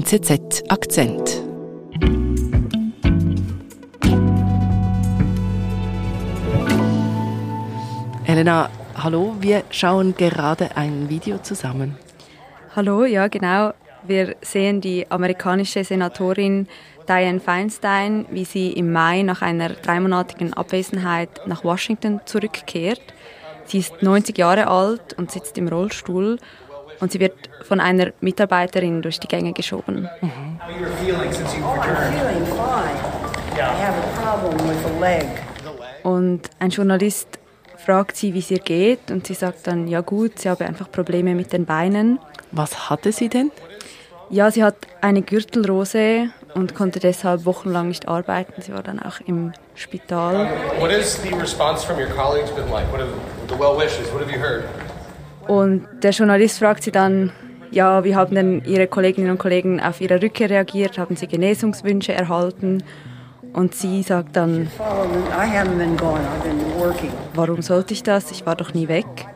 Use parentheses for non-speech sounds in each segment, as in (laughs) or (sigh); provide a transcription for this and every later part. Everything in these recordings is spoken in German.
NZZ Akzent. Elena, hallo, wir schauen gerade ein Video zusammen. Hallo, ja genau. Wir sehen die amerikanische Senatorin Dianne Feinstein, wie sie im Mai nach einer dreimonatigen Abwesenheit nach Washington zurückkehrt. Sie ist 90 Jahre alt und sitzt im Rollstuhl und sie wird von einer Mitarbeiterin durch die Gänge geschoben. Mhm. Und ein Journalist fragt sie, wie es ihr geht und sie sagt dann, ja gut, sie habe einfach Probleme mit den Beinen. Was hatte sie denn? Ja, sie hat eine Gürtelrose und konnte deshalb wochenlang nicht arbeiten. Sie war dann auch im Spital. What has the response from your colleagues been like? What have the well wishes? What have you heard? Und der Journalist fragt sie dann, ja, wie haben denn Ihre Kolleginnen und Kollegen auf Ihre Rückkehr reagiert? Haben Sie Genesungswünsche erhalten? Und sie sagt dann, warum sollte ich das? Ich war doch nie weg.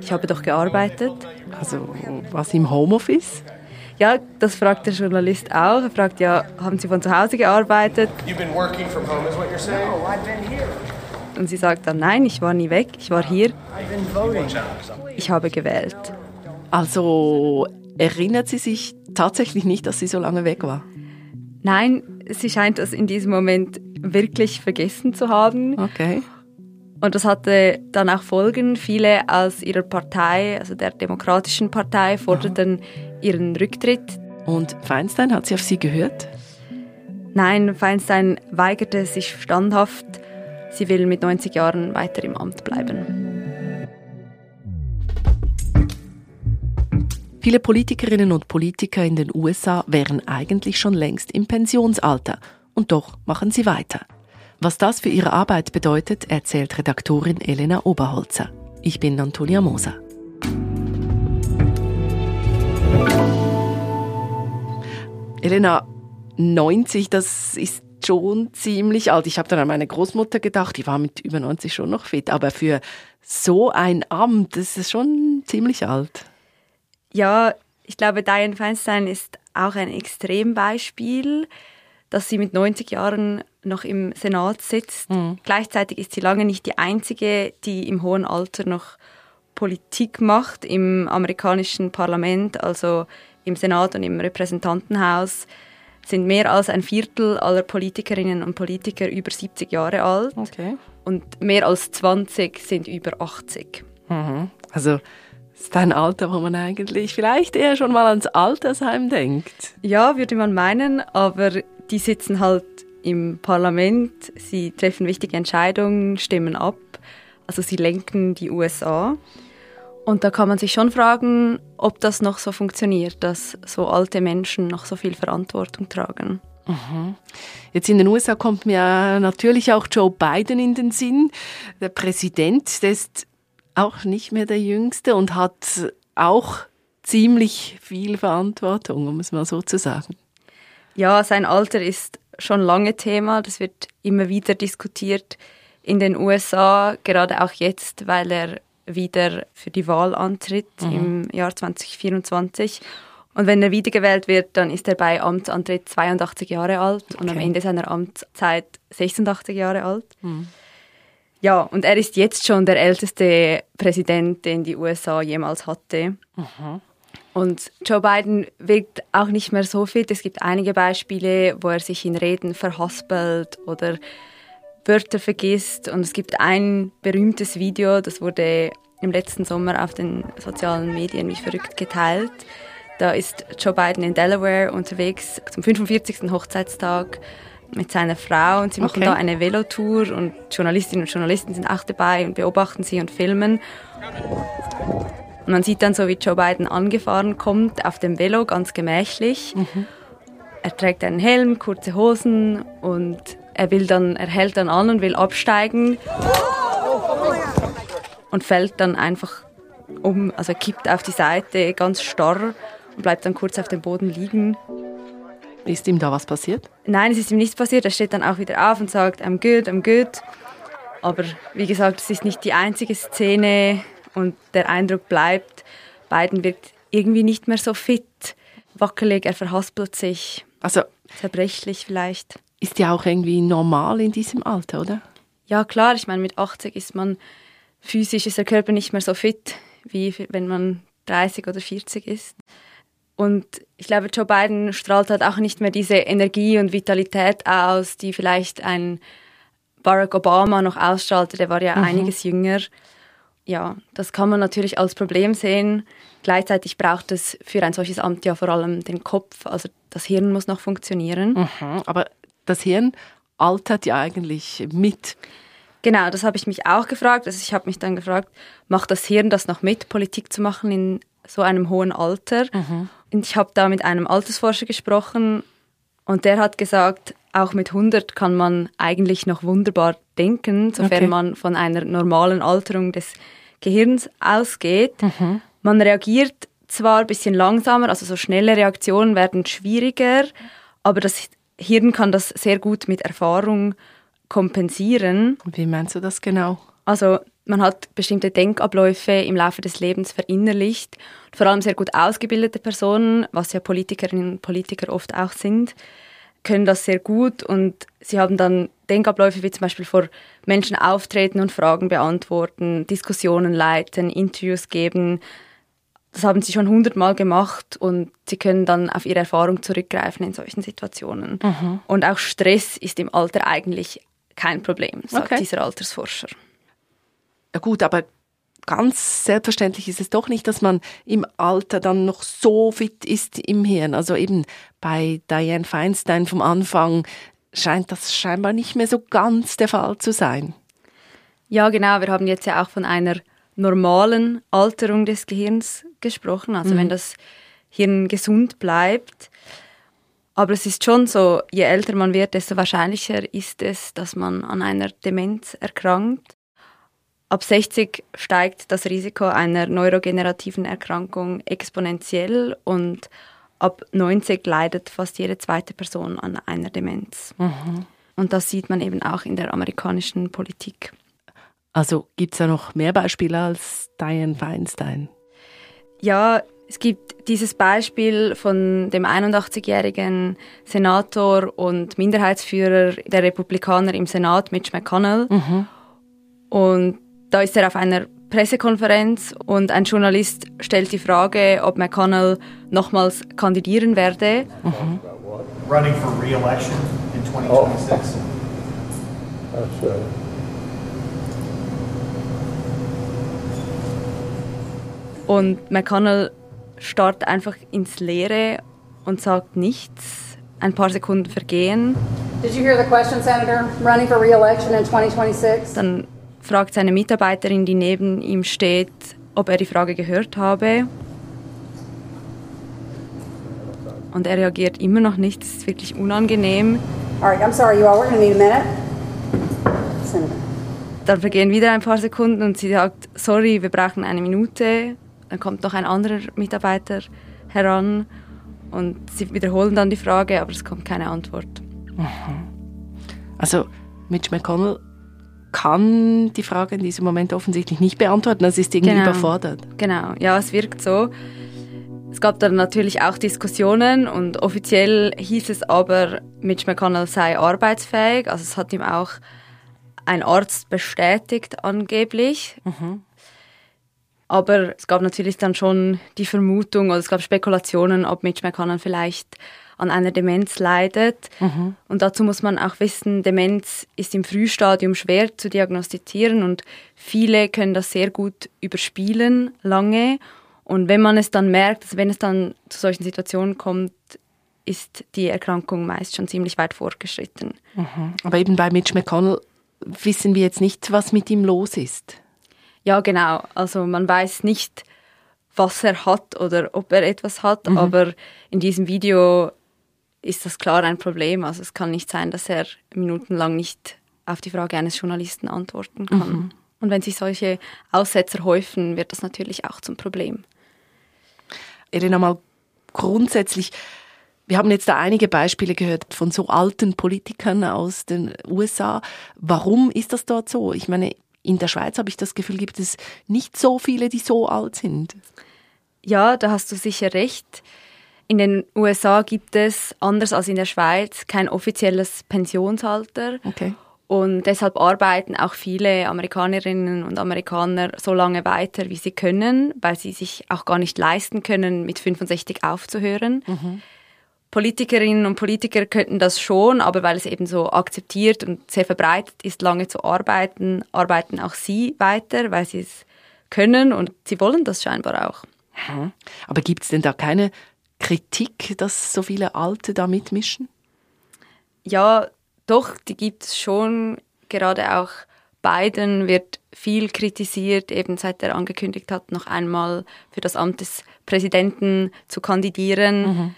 Ich habe doch gearbeitet. Also was im Homeoffice? Ja, das fragt der Journalist auch. Er fragt ja, haben Sie von zu Hause gearbeitet? Und sie sagt dann, nein, ich war nie weg, ich war hier. Ich habe gewählt. Also erinnert sie sich tatsächlich nicht, dass sie so lange weg war? Nein, sie scheint das in diesem Moment wirklich vergessen zu haben. Okay. Und das hatte dann auch Folgen. Viele aus ihrer Partei, also der Demokratischen Partei, forderten Aha. ihren Rücktritt. Und Feinstein, hat sie auf sie gehört? Nein, Feinstein weigerte sich standhaft. Sie will mit 90 Jahren weiter im Amt bleiben. Viele Politikerinnen und Politiker in den USA wären eigentlich schon längst im Pensionsalter. Und doch machen sie weiter. Was das für ihre Arbeit bedeutet, erzählt Redaktorin Elena Oberholzer. Ich bin Antonia Moser. Elena, 90, das ist schon ziemlich alt. Ich habe dann an meine Großmutter gedacht, die war mit über 90 schon noch fit, aber für so ein Amt, das ist schon ziemlich alt. Ja, ich glaube, Diane Feinstein ist auch ein Extrembeispiel, dass sie mit 90 Jahren noch im Senat sitzt. Mhm. Gleichzeitig ist sie lange nicht die einzige, die im hohen Alter noch Politik macht im amerikanischen Parlament, also im Senat und im Repräsentantenhaus sind mehr als ein Viertel aller Politikerinnen und Politiker über 70 Jahre alt okay. und mehr als 20 sind über 80. Mhm. Also ist ein Alter, wo man eigentlich vielleicht eher schon mal ans Altersheim denkt. Ja, würde man meinen, aber die sitzen halt im Parlament, sie treffen wichtige Entscheidungen, stimmen ab, also sie lenken die USA. Und da kann man sich schon fragen, ob das noch so funktioniert, dass so alte Menschen noch so viel Verantwortung tragen. Mhm. Jetzt in den USA kommt mir natürlich auch Joe Biden in den Sinn. Der Präsident, der ist auch nicht mehr der Jüngste und hat auch ziemlich viel Verantwortung, um es mal so zu sagen. Ja, sein Alter ist schon lange Thema. Das wird immer wieder diskutiert in den USA, gerade auch jetzt, weil er wieder für die Wahl antritt mhm. im Jahr 2024. Und wenn er wiedergewählt wird, dann ist er bei Amtsantritt 82 Jahre alt okay. und am Ende seiner Amtszeit 86 Jahre alt. Mhm. Ja, und er ist jetzt schon der älteste Präsident, den die USA jemals hatte. Mhm. Und Joe Biden wirkt auch nicht mehr so fit. Es gibt einige Beispiele, wo er sich in Reden verhaspelt oder Wörter vergisst. Und es gibt ein berühmtes Video, das wurde im letzten Sommer auf den sozialen Medien wie verrückt geteilt. Da ist Joe Biden in Delaware unterwegs zum 45. Hochzeitstag mit seiner Frau und sie machen okay. da eine Velotour und Journalistinnen und Journalisten sind auch dabei und beobachten sie und filmen. Und man sieht dann so, wie Joe Biden angefahren kommt auf dem Velo, ganz gemächlich. Mhm. Er trägt einen Helm, kurze Hosen und er will dann, er hält dann an und will absteigen und fällt dann einfach um, also er kippt auf die Seite ganz starr und bleibt dann kurz auf dem Boden liegen. Ist ihm da was passiert? Nein, es ist ihm nichts passiert. Er steht dann auch wieder auf und sagt, I'm good, I'm good. Aber wie gesagt, es ist nicht die einzige Szene und der Eindruck bleibt, Biden wirkt irgendwie nicht mehr so fit. wackelig, er verhaspelt sich. Also zerbrechlich vielleicht. Ist ja auch irgendwie normal in diesem Alter, oder? Ja, klar. Ich meine, mit 80 ist man physisch, ist der Körper nicht mehr so fit, wie wenn man 30 oder 40 ist. Und ich glaube, Joe Biden strahlt halt auch nicht mehr diese Energie und Vitalität aus, die vielleicht ein Barack Obama noch ausstrahlte. Der war ja mhm. einiges jünger. Ja, das kann man natürlich als Problem sehen. Gleichzeitig braucht es für ein solches Amt ja vor allem den Kopf, also das Hirn muss noch funktionieren. Mhm, aber das Hirn altert ja eigentlich mit. Genau, das habe ich mich auch gefragt. Also ich habe mich dann gefragt, macht das Hirn das noch mit, Politik zu machen in so einem hohen Alter? Mhm. Und ich habe da mit einem Altersforscher gesprochen und der hat gesagt, auch mit 100 kann man eigentlich noch wunderbar denken, sofern okay. man von einer normalen Alterung des Gehirns ausgeht. Mhm. Man reagiert zwar ein bisschen langsamer, also so schnelle Reaktionen werden schwieriger, aber das Hirn kann das sehr gut mit Erfahrung kompensieren. Wie meinst du das genau? Also man hat bestimmte Denkabläufe im Laufe des Lebens verinnerlicht. Vor allem sehr gut ausgebildete Personen, was ja Politikerinnen und Politiker oft auch sind, können das sehr gut und sie haben dann Denkabläufe wie zum Beispiel vor Menschen auftreten und Fragen beantworten, Diskussionen leiten, Interviews geben. Das haben sie schon hundertmal gemacht und sie können dann auf ihre Erfahrung zurückgreifen in solchen Situationen. Mhm. Und auch Stress ist im Alter eigentlich kein Problem, sagt okay. dieser Altersforscher. Ja gut, aber ganz selbstverständlich ist es doch nicht, dass man im Alter dann noch so fit ist im Hirn. Also eben bei Diane Feinstein vom Anfang scheint das scheinbar nicht mehr so ganz der Fall zu sein. Ja, genau. Wir haben jetzt ja auch von einer normalen Alterung des Gehirns gesprochen. Also mhm. wenn das Hirn gesund bleibt. Aber es ist schon so, je älter man wird, desto wahrscheinlicher ist es, dass man an einer Demenz erkrankt. Ab 60 steigt das Risiko einer neurogenerativen Erkrankung exponentiell und ab 90 leidet fast jede zweite Person an einer Demenz. Mhm. Und das sieht man eben auch in der amerikanischen Politik. Also gibt es da noch mehr Beispiele als Diane Feinstein? Ja, es gibt dieses Beispiel von dem 81-jährigen Senator und Minderheitsführer der Republikaner im Senat, Mitch McConnell. Mhm. Und da ist er auf einer Pressekonferenz und ein Journalist stellt die Frage, ob McConnell nochmals kandidieren werde. Mhm. Running for re-election in 2026. Oh. Und McConnell starrt einfach ins Leere und sagt nichts. Ein paar Sekunden vergehen. Did you hear the question, Senator? Running for re-election in 2026? Dann fragt seine Mitarbeiterin, die neben ihm steht, ob er die Frage gehört habe. Und er reagiert immer noch nicht. Das ist wirklich unangenehm. Alright, I'm sorry, you all. We're gonna need a minute. Senator. Dann vergehen wieder ein paar Sekunden und sie sagt, sorry, wir brauchen eine Minute. Dann kommt noch ein anderer Mitarbeiter heran und sie wiederholen dann die Frage, aber es kommt keine Antwort. Mhm. Also Mitch McConnell kann die Frage in diesem Moment offensichtlich nicht beantworten. Das ist irgendwie genau. überfordert. Genau, ja, es wirkt so. Es gab dann natürlich auch Diskussionen und offiziell hieß es aber, Mitch McConnell sei arbeitsfähig. Also es hat ihm auch ein Arzt bestätigt angeblich. Mhm. Aber es gab natürlich dann schon die Vermutung oder es gab Spekulationen, ob Mitch McConnell vielleicht an einer Demenz leidet. Mhm. Und dazu muss man auch wissen, Demenz ist im Frühstadium schwer zu diagnostizieren und viele können das sehr gut überspielen, lange. Und wenn man es dann merkt, also wenn es dann zu solchen Situationen kommt, ist die Erkrankung meist schon ziemlich weit fortgeschritten. Mhm. Aber eben bei Mitch McConnell wissen wir jetzt nicht, was mit ihm los ist. Ja, genau. Also man weiß nicht, was er hat oder ob er etwas hat, mhm. aber in diesem Video ist das klar ein Problem. Also es kann nicht sein, dass er minutenlang nicht auf die Frage eines Journalisten antworten kann. Mhm. Und wenn sich solche Aussetzer häufen, wird das natürlich auch zum Problem. Elena, mal grundsätzlich, wir haben jetzt da einige Beispiele gehört von so alten Politikern aus den USA. Warum ist das dort so? Ich meine, in der Schweiz habe ich das Gefühl, gibt es nicht so viele, die so alt sind. Ja, da hast du sicher recht. In den USA gibt es, anders als in der Schweiz, kein offizielles Pensionsalter. Okay. Und deshalb arbeiten auch viele Amerikanerinnen und Amerikaner so lange weiter, wie sie können, weil sie sich auch gar nicht leisten können, mit 65 aufzuhören. Mhm. Politikerinnen und Politiker könnten das schon, aber weil es eben so akzeptiert und sehr verbreitet ist, lange zu arbeiten, arbeiten auch sie weiter, weil sie es können und sie wollen das scheinbar auch. Mhm. Aber gibt es denn da keine Kritik, dass so viele Alte da mitmischen? Ja, doch, die gibt es schon. Gerade auch Biden wird viel kritisiert, eben seit er angekündigt hat, noch einmal für das Amt des Präsidenten zu kandidieren. Mhm.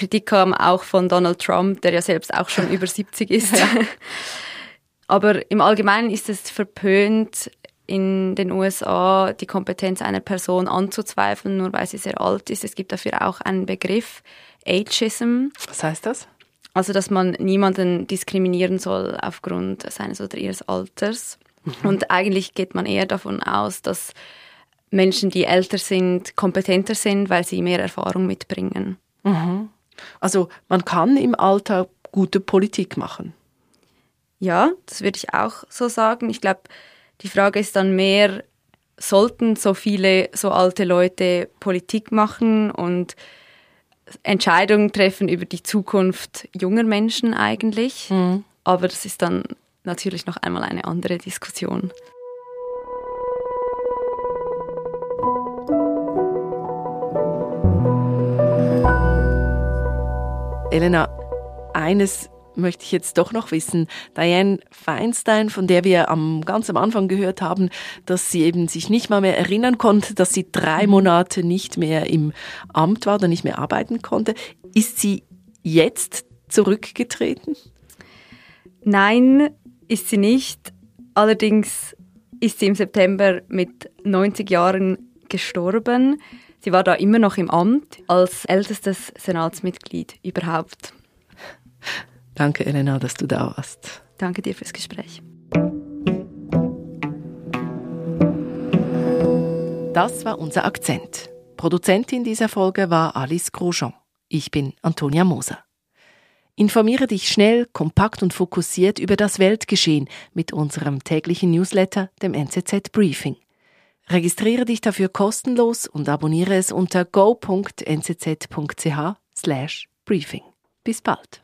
Kritik kam auch von Donald Trump, der ja selbst auch schon (laughs) über 70 ist. Ja. (laughs) Aber im Allgemeinen ist es verpönt, in den USA die Kompetenz einer Person anzuzweifeln, nur weil sie sehr alt ist. Es gibt dafür auch einen Begriff, Ageism. Was heißt das? Also, dass man niemanden diskriminieren soll aufgrund seines oder ihres Alters. Mhm. Und eigentlich geht man eher davon aus, dass Menschen, die älter sind, kompetenter sind, weil sie mehr Erfahrung mitbringen. Mhm. Also man kann im Alter gute Politik machen. Ja, das würde ich auch so sagen. Ich glaube, die Frage ist dann mehr, sollten so viele so alte Leute Politik machen und Entscheidungen treffen über die Zukunft junger Menschen eigentlich. Mhm. Aber das ist dann natürlich noch einmal eine andere Diskussion. Elena, eines möchte ich jetzt doch noch wissen. Diane Feinstein, von der wir am ganz am Anfang gehört haben, dass sie eben sich nicht mal mehr erinnern konnte, dass sie drei mhm. Monate nicht mehr im Amt war oder nicht mehr arbeiten konnte. Ist sie jetzt zurückgetreten? Nein, ist sie nicht. Allerdings ist sie im September mit 90 Jahren gestorben. Sie war da immer noch im Amt als ältestes Senatsmitglied überhaupt. Danke, Elena, dass du da warst. Danke dir fürs Gespräch. Das war unser Akzent. Produzentin dieser Folge war Alice Grosjean. Ich bin Antonia Moser. Informiere dich schnell, kompakt und fokussiert über das Weltgeschehen mit unserem täglichen Newsletter, dem NZZ Briefing. Registriere dich dafür kostenlos und abonniere es unter go.nzz.ch/briefing. Bis bald.